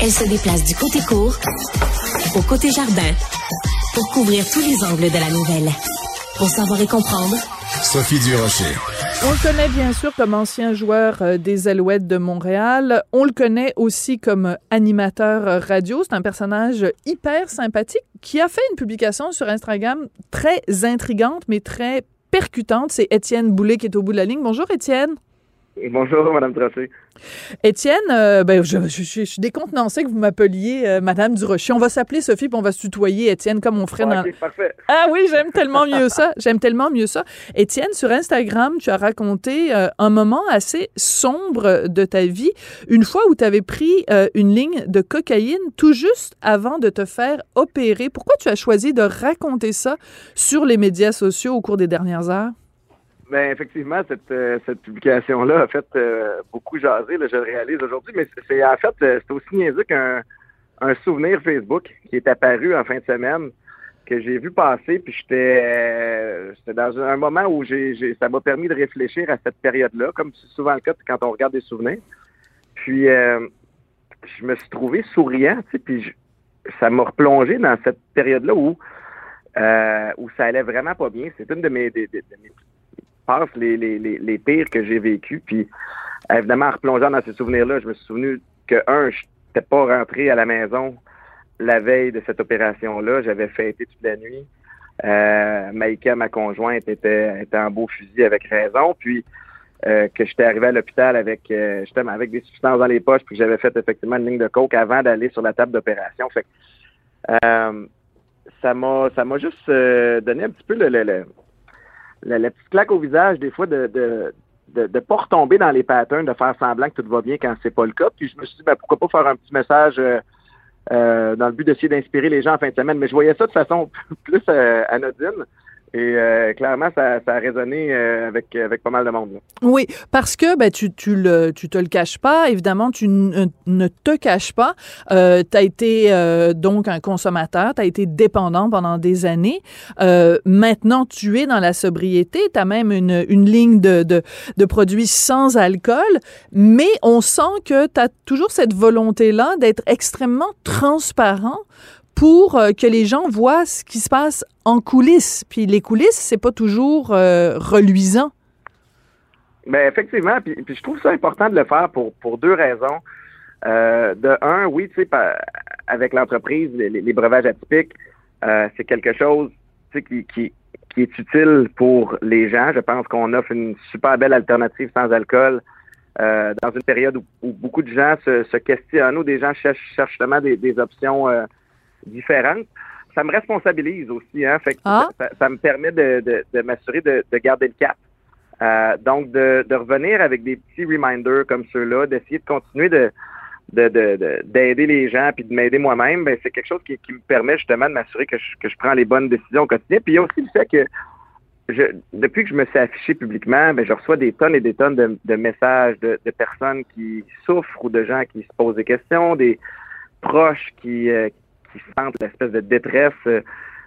Elle se déplace du côté court au côté jardin pour couvrir tous les angles de la nouvelle. Pour savoir et comprendre, Sophie Durocher. On le connaît bien sûr comme ancien joueur euh, des Alouettes de Montréal. On le connaît aussi comme animateur euh, radio. C'est un personnage hyper sympathique qui a fait une publication sur Instagram très intrigante mais très percutante. C'est Étienne Boulay qui est au bout de la ligne. Bonjour Étienne. Bonjour, Madame Tracé. Étienne, euh, ben, je, je, je, suis décontenancée que vous m'appeliez euh, Madame Durocher. On va s'appeler Sophie, puis on va se tutoyer, Étienne, comme on ferait Ouais, dans... ok, parfait. Ah oui, j'aime tellement mieux ça. J'aime tellement mieux ça. Étienne, sur Instagram, tu as raconté euh, un moment assez sombre de ta vie, une fois où tu avais pris euh, une ligne de cocaïne tout juste avant de te faire opérer. Pourquoi tu as choisi de raconter ça sur les médias sociaux au cours des dernières heures? Ben, effectivement, cette, euh, cette publication-là a fait euh, beaucoup jaser, je le réalise aujourd'hui, mais c'est- en fait, euh, c'est aussi niaiseux qu'un un souvenir Facebook qui est apparu en fin de semaine que j'ai vu passer, puis j'étais dans un moment où j'ai ça m'a permis de réfléchir à cette période-là, comme c'est souvent le cas quand on regarde des souvenirs. Puis je me suis trouvé souriant, tu sais, puis ça m'a replongé dans cette période-là où où ça allait vraiment pas bien. C'est une de mes, de mes passes les, les, les, les pires que j'ai vécues. Puis évidemment, en replongeant dans ces souvenirs-là, je me suis souvenu que, un, je n'étais pas rentré à la maison la veille de cette opération-là. J'avais fêté toute la nuit. Euh, Maïka, ma conjointe, était, était en beau fusil avec raison. Puis euh, que j'étais arrivé à l'hôpital avec euh, avec des substances dans les poches, puis que j'avais fait effectivement une ligne de coke avant d'aller sur la table d'opération. Fait que, euh, ça m'a ça m'a juste euh, donné un petit peu le, le, le- la petite claque au visage des fois de de de, de pas retomber dans les patterns, de faire semblant que tout va bien quand c'est pas le cas. Puis je me suis dit ben, pourquoi pas faire un petit message euh, euh, dans le but d'essayer d'inspirer les gens en fin de semaine. Mais je voyais ça de façon plus euh, anodine. Et euh, clairement, ça, ça a résonné euh, avec, avec pas mal de monde. là. Oui, parce que ben, tu, tu, le, tu te le caches pas, évidemment, tu ne, ne te caches pas. Euh, tu as été euh, donc un consommateur, tu as été dépendant pendant des années. Euh, maintenant, tu es dans la sobriété, tu as même une, une ligne de, de, de produits sans alcool, mais on sent que tu as toujours cette volonté-là d'être extrêmement transparent pour euh, que les gens voient ce qui se passe en coulisses. Puis les coulisses, c'est pas toujours euh, reluisant. Ben effectivement, puis, je trouve ça important de le faire pour, pour deux raisons. Euh, de un, oui, tu sais, avec l'entreprise, les, breuvages atypiques, c'est quelque chose qui, qui, est utile pour les gens. Je pense qu'on offre une super belle alternative sans alcool dans une période où, beaucoup de gens se, se questionnent, où des gens cherchent, cherchent justement des, options différentes. Ça me responsabilise aussi, hein. Fait que Ah. ça, ça me permet de, de, de m'assurer de, de garder le cap. Euh, donc, de, de revenir avec des petits reminders comme ceux-là, d'essayer de continuer de de- de- de- d'aider les gens puis de m'aider moi-même, ben, c'est quelque chose qui, qui me permet justement de m'assurer que je, que je prends les bonnes décisions au quotidien. Puis il y a aussi le fait que je, depuis que je me suis affiché publiquement, ben, je reçois des tonnes et des tonnes de, de messages de, de personnes qui souffrent ou de gens qui se posent des questions, des proches qui, euh, qui sentent l'espèce de détresse euh,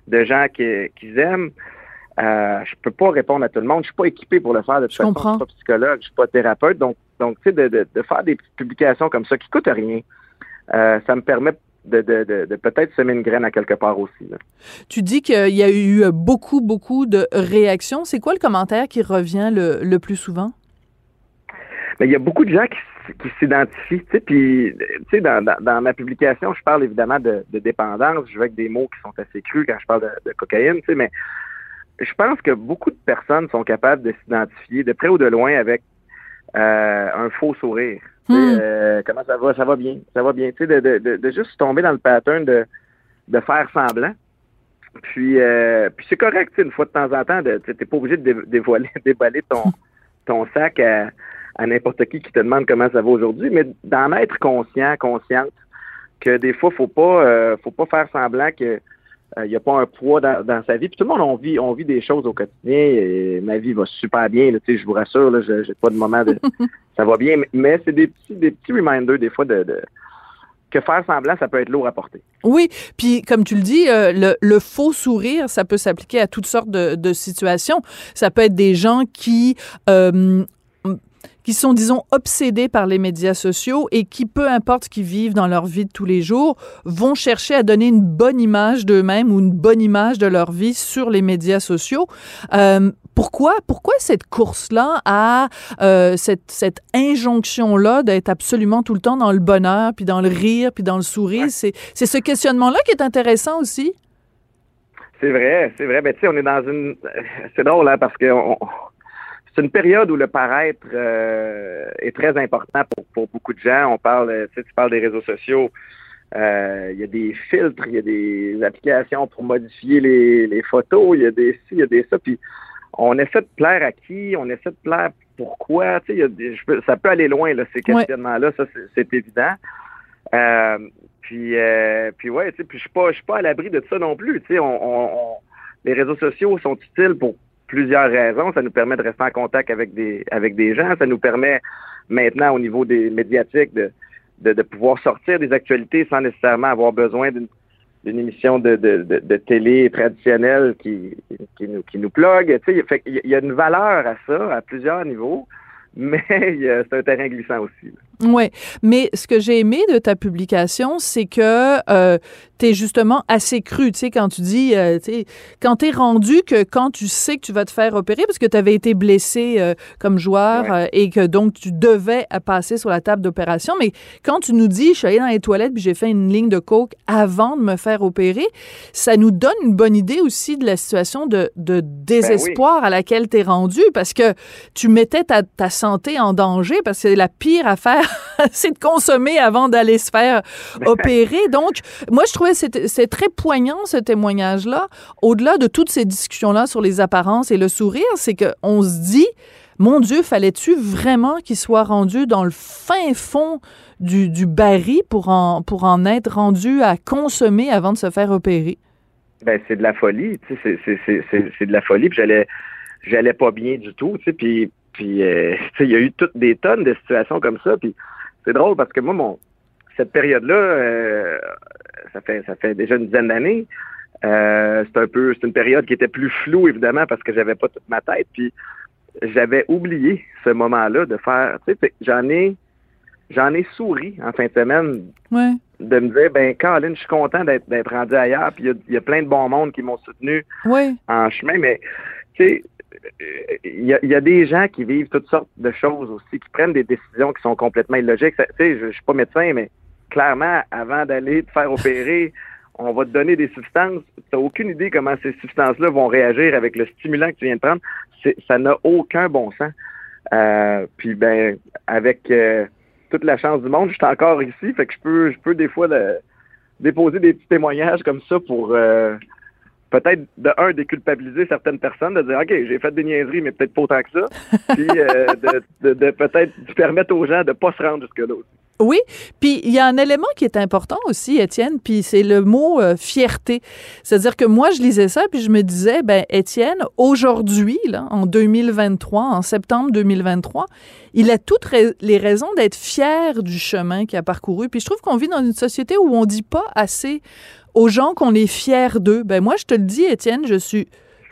de gens qui- qu'ils aiment. Euh, je peux pas répondre à tout le monde. Je suis pas équipé pour le faire. De toute Je façon, comprends. je suis pas psychologue, je suis pas thérapeute. Donc, donc tu sais, de, de, de faire des petites publications comme ça qui coûtent rien, euh, ça me permet de, de, de, de peut-être semer une graine à quelque part aussi. là. Tu dis qu'il y a eu beaucoup, beaucoup de réactions. C'est quoi le commentaire qui revient le, le plus souvent? Mais il y a beaucoup de gens qui, qui s'identifient. Tu sais, puis, tu sais, dans, dans, dans ma publication, je parle évidemment de, de dépendance. Je vais avec des mots qui sont assez crus quand je parle de, de cocaïne, tu sais, mais je pense que beaucoup de personnes sont capables de s'identifier de près ou de loin avec euh, un faux sourire. Hmm. euh, comment ça va? Ça va bien. Ça va bien. Tu sais, de, de, de, juste tomber dans le pattern de, de faire semblant. Puis, euh, puis c'est correct, tu sais, une fois de temps en temps, tu n'es pas obligé de dé- dévoiler, déballer ton, ton sac à, à n'importe qui qui te demande comment ça va aujourd'hui, mais d'en être conscient, consciente, que des fois, faut pas, euh, faut pas faire semblant que il n'y a pas un poids dans, dans sa vie. Puis tout le monde, on vit, on vit des choses au quotidien. Et ma vie va super bien, là, je vous rassure, là, je j'ai pas de moment de ça va bien, mais, mais c'est des petits, des petits reminders des fois de, de- que faire semblant, ça peut être lourd à porter. Oui, puis comme tu le dis, euh, le, le faux sourire, ça peut s'appliquer à toutes sortes de, de situations. Ça peut être des gens qui... euh, qui sont, disons, obsédés par les médias sociaux et qui, peu importe ce qu'ils vivent dans leur vie de tous les jours, vont chercher à donner une bonne image d'eux-mêmes ou une bonne image de leur vie sur les médias sociaux. Euh, pourquoi, pourquoi cette course-là à euh, cette, cette injonction-là d'être absolument tout le temps dans le bonheur, puis dans le rire, puis dans le sourire? C'est, c'est ce questionnement-là qui est intéressant aussi? C'est vrai, c'est vrai. Mais tu sais, on est dans une... C'est drôle, hein, parce que c'est une période où le paraître euh, est très important pour, pour, beaucoup de gens. On parle, tu sais, tu parles des réseaux sociaux. Euh, il y a des filtres, il y a des applications pour modifier les, les photos, il y a des ci, il y a des ça. Puis on essaie de plaire à qui, on essaie de plaire pourquoi? Tu sais, ça peut aller loin, là, ces questionnements-là, ça, c'est évident. Euh, puis, euh, puis ouais, tu sais, puis je suis pas, je suis pas à l'abri de ça non plus. Tu sais, on, on, les réseaux sociaux sont utiles pour plusieurs raisons. Ça nous permet de rester en contact avec des, avec des gens. Ça nous permet maintenant, au niveau des médiatiques, de, de, pouvoir sortir des actualités sans nécessairement avoir besoin d'une émission de, de, télé traditionnelle qui, qui nous, qui nous plug. Tu sais, il y a une valeur à ça, à plusieurs niveaux, mais c'est un terrain glissant aussi. Oui, mais ce que j'ai aimé de ta publication, c'est que euh, tu es justement assez cru, tu sais, quand tu dis, euh, tu sais, quand tu es rendu que quand tu sais que tu vas te faire opérer, parce que tu avais été blessé euh, comme joueur euh, et que donc tu devais passer sur la table d'opération, mais quand tu nous dis, je suis allé dans les toilettes puis j'ai fait une ligne de coke avant de me faire opérer, ça nous donne une bonne idée aussi de la situation de, de désespoir ben à laquelle tu es rendu, parce que tu mettais ta, ta santé en danger, parce que c'est la pire affaire c'est de consommer avant d'aller se faire opérer. Donc, moi, je trouvais que c'est très poignant, ce témoignage-là. Au-delà de toutes ces discussions-là sur les apparences et le sourire, c'est qu'on se dit, mon Dieu, fallait-tu vraiment qu'il soit rendu dans le fin fond du, du baril pour en, pour en être rendu à consommer avant de se faire opérer? Ben, c'est de la folie, tu sais, c'est de la folie, puis j'allais, j'allais pas bien du tout, tu sais, puis puis, euh, il y a eu toutes des tonnes de situations comme ça. Puis, c'est drôle parce que moi, mon, cette période-là, euh, ça fait ça fait déjà une dizaine d'années. Euh, c'est un peu, c'est une période qui était plus floue évidemment parce que j'avais pas toute ma tête. Puis, j'avais oublié ce moment-là de faire. Tu sais, j'en ai, j'en ai souri en fin de semaine. De me dire, ben, Caroline, je suis content d'être, rendu ailleurs. Puis, il y, a plein de bons mondes qui m'ont soutenu en chemin. Mais, tu sais, il y, a, des gens qui vivent toutes sortes de choses aussi, qui prennent des décisions qui sont complètement illogiques. Tu sais, je, suis pas médecin, mais clairement, avant d'aller te faire opérer, on va te donner des substances. Tu n'as aucune idée comment ces substances-là vont réagir avec le stimulant que tu viens de prendre. Ça n'a aucun bon sens. Euh, puis ben, avec euh, toute la chance du monde, je suis encore ici, fait que je peux, je peux des fois déposer des petits témoignages comme ça pour euh, peut-être de un déculpabiliser certaines personnes, de dire ok j'ai fait des niaiseries mais peut-être pas autant que ça, puis euh, de, de, peut-être permettre aux gens de pas se rendre jusque là. Oui, puis il y a un élément qui est important aussi, Étienne, puis c'est le mot euh, fierté. C'est-à-dire que moi, je lisais ça, puis je me disais, ben Étienne, aujourd'hui, là, en 2023, en septembre 2023, il a toutes les raisons d'être fier du chemin qu'il a parcouru. Puis je trouve qu'on vit dans une société où on dit pas assez aux gens qu'on est fier d'eux. Ben moi, je te le dis, Étienne, je suis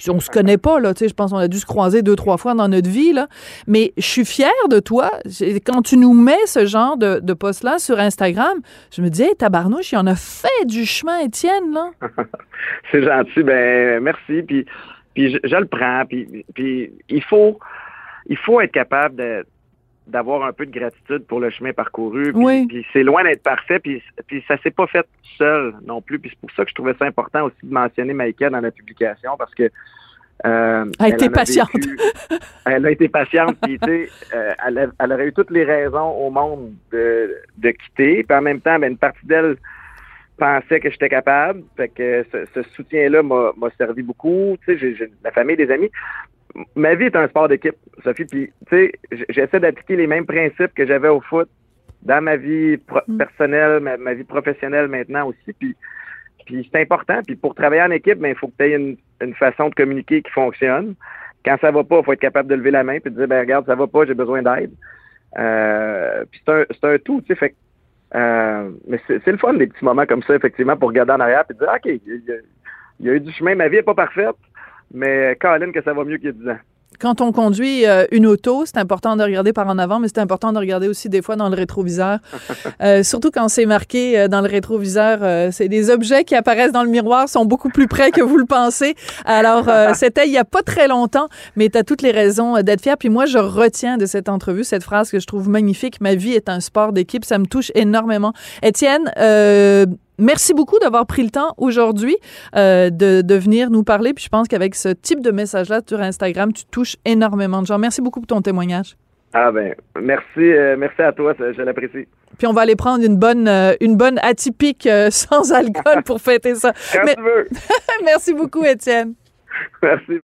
on se connaît pas, là, tu sais, je pense qu'on a dû se croiser deux, trois fois dans notre vie, là, mais je suis fière de toi. Quand tu nous mets ce genre de, de post-là sur Instagram, je me dis, hey, tabarnouche, il en a fait du chemin, Étienne, là. C'est gentil, ben merci, puis, puis je, le prends, puis, puis il faut, il faut être capable de d'avoir un peu de gratitude pour le chemin parcouru. Puis, c'est loin d'être parfait, puis, puis ça s'est pas fait seul non plus. Puis c'est pour ça que je trouvais ça important aussi de mentionner Maïka dans la publication, parce que euh, elle a été patiente. elle a été patiente, puis tu sais, euh, elle, elle, aurait eu toutes les raisons au monde de, de quitter. Puis en même temps, ben, une partie d'elle pensait que j'étais capable. Fait que ce, ce soutien-là m'a servi beaucoup. Tu sais, j'ai la famille, des amis ma vie est un sport d'équipe, Sophie. Puis, tu sais, j'essaie d'appliquer les mêmes principes que j'avais au foot dans ma vie mm. personnelle, ma, vie professionnelle maintenant aussi. Puis, puis c'est important. Puis pour travailler en équipe, ben, il faut que tu aies une, façon de communiquer qui fonctionne. Quand ça va pas, il faut être capable de lever la main et de dire, ben regarde, ça va pas, j'ai besoin d'aide. Euh, puis c'est un, un tout, tu sais. Fait, euh, mais c'est le fun des petits moments comme ça, effectivement, pour regarder en arrière et dire, OK, il y, a, eu du chemin, ma vie est pas parfaite, mais Colin, que ça va mieux qu'il y a 10 ans. quand on conduit euh, une auto, c'est important de regarder par en avant, mais c'est important de regarder aussi des fois dans le rétroviseur. Euh, surtout quand c'est marqué dans le rétroviseur, c'est des objets qui apparaissent dans le miroir, sont beaucoup plus près que vous le pensez. Alors, c'était il y a pas très longtemps, mais tu as toutes les raisons d'être fier. Puis moi, je retiens de cette entrevue cette phrase que je trouve magnifique. Ma vie est un sport d'équipe. Ça me touche énormément. Étienne, Merci beaucoup d'avoir pris le temps aujourd'hui euh, de, de, venir nous parler. Puis je pense qu'avec ce type de message-là sur Instagram, tu touches énormément de gens. Merci beaucoup pour ton témoignage. Ah ben, merci, euh, merci à toi, je l'apprécie. Puis on va aller prendre une bonne, euh, une bonne atypique sans alcool pour fêter ça. Quand tu veux. merci beaucoup, Étienne. merci.